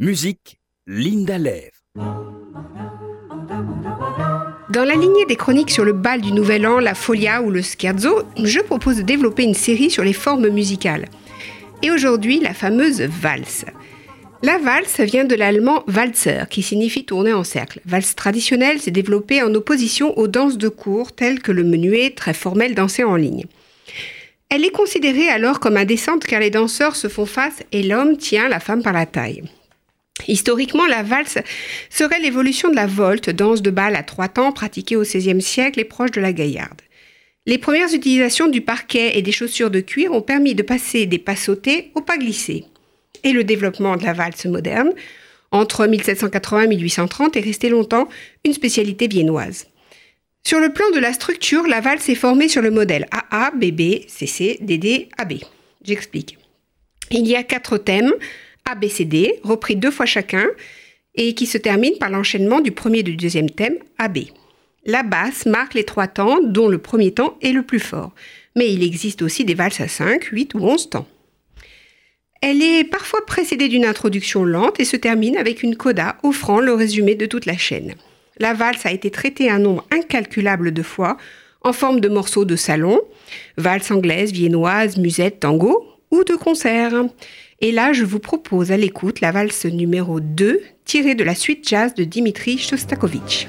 Musique, Linda Lev. Dans la lignée des chroniques sur le bal du Nouvel An, la folia ou le scherzo, je propose de développer une série sur les formes musicales. Et aujourd'hui, la fameuse valse. La valse vient de l'allemand Walzer, qui signifie tourner en cercle. Valse traditionnelle s'est développée en opposition aux danses de cour, telles que le menuet, très formel dansé en ligne. Elle est considérée alors comme indécente car les danseurs se font face et l'homme tient la femme par la taille. Historiquement, la valse serait l'évolution de la volte, danse de bal à trois temps pratiquée au XVIe siècle et proche de la gaillarde. Les premières utilisations du parquet et des chaussures de cuir ont permis de passer des pas sautés aux pas glissés. Et le développement de la valse moderne, entre 1780 et 1830, est resté longtemps une spécialité viennoise. Sur le plan de la structure, la valse est formée sur le modèle AA, BB, CC, DD, AB. J'explique. Il y a quatre thèmes, ABCD, repris deux fois chacun, et qui se termine par l'enchaînement du premier et du deuxième thème, AB. La basse marque les trois temps, dont le premier temps est le plus fort. Mais il existe aussi des valses à 5, 8 ou 11 temps. Elle est parfois précédée d'une introduction lente et se termine avec une coda offrant le résumé de toute la chaîne. La valse a été traitée un nombre incalculable de fois en forme de morceaux de salon, valse anglaise, viennoise, musette, tango de concert. Et là, je vous propose à l'écoute la valse numéro 2, tirée de la suite jazz de Dimitri Shostakovich.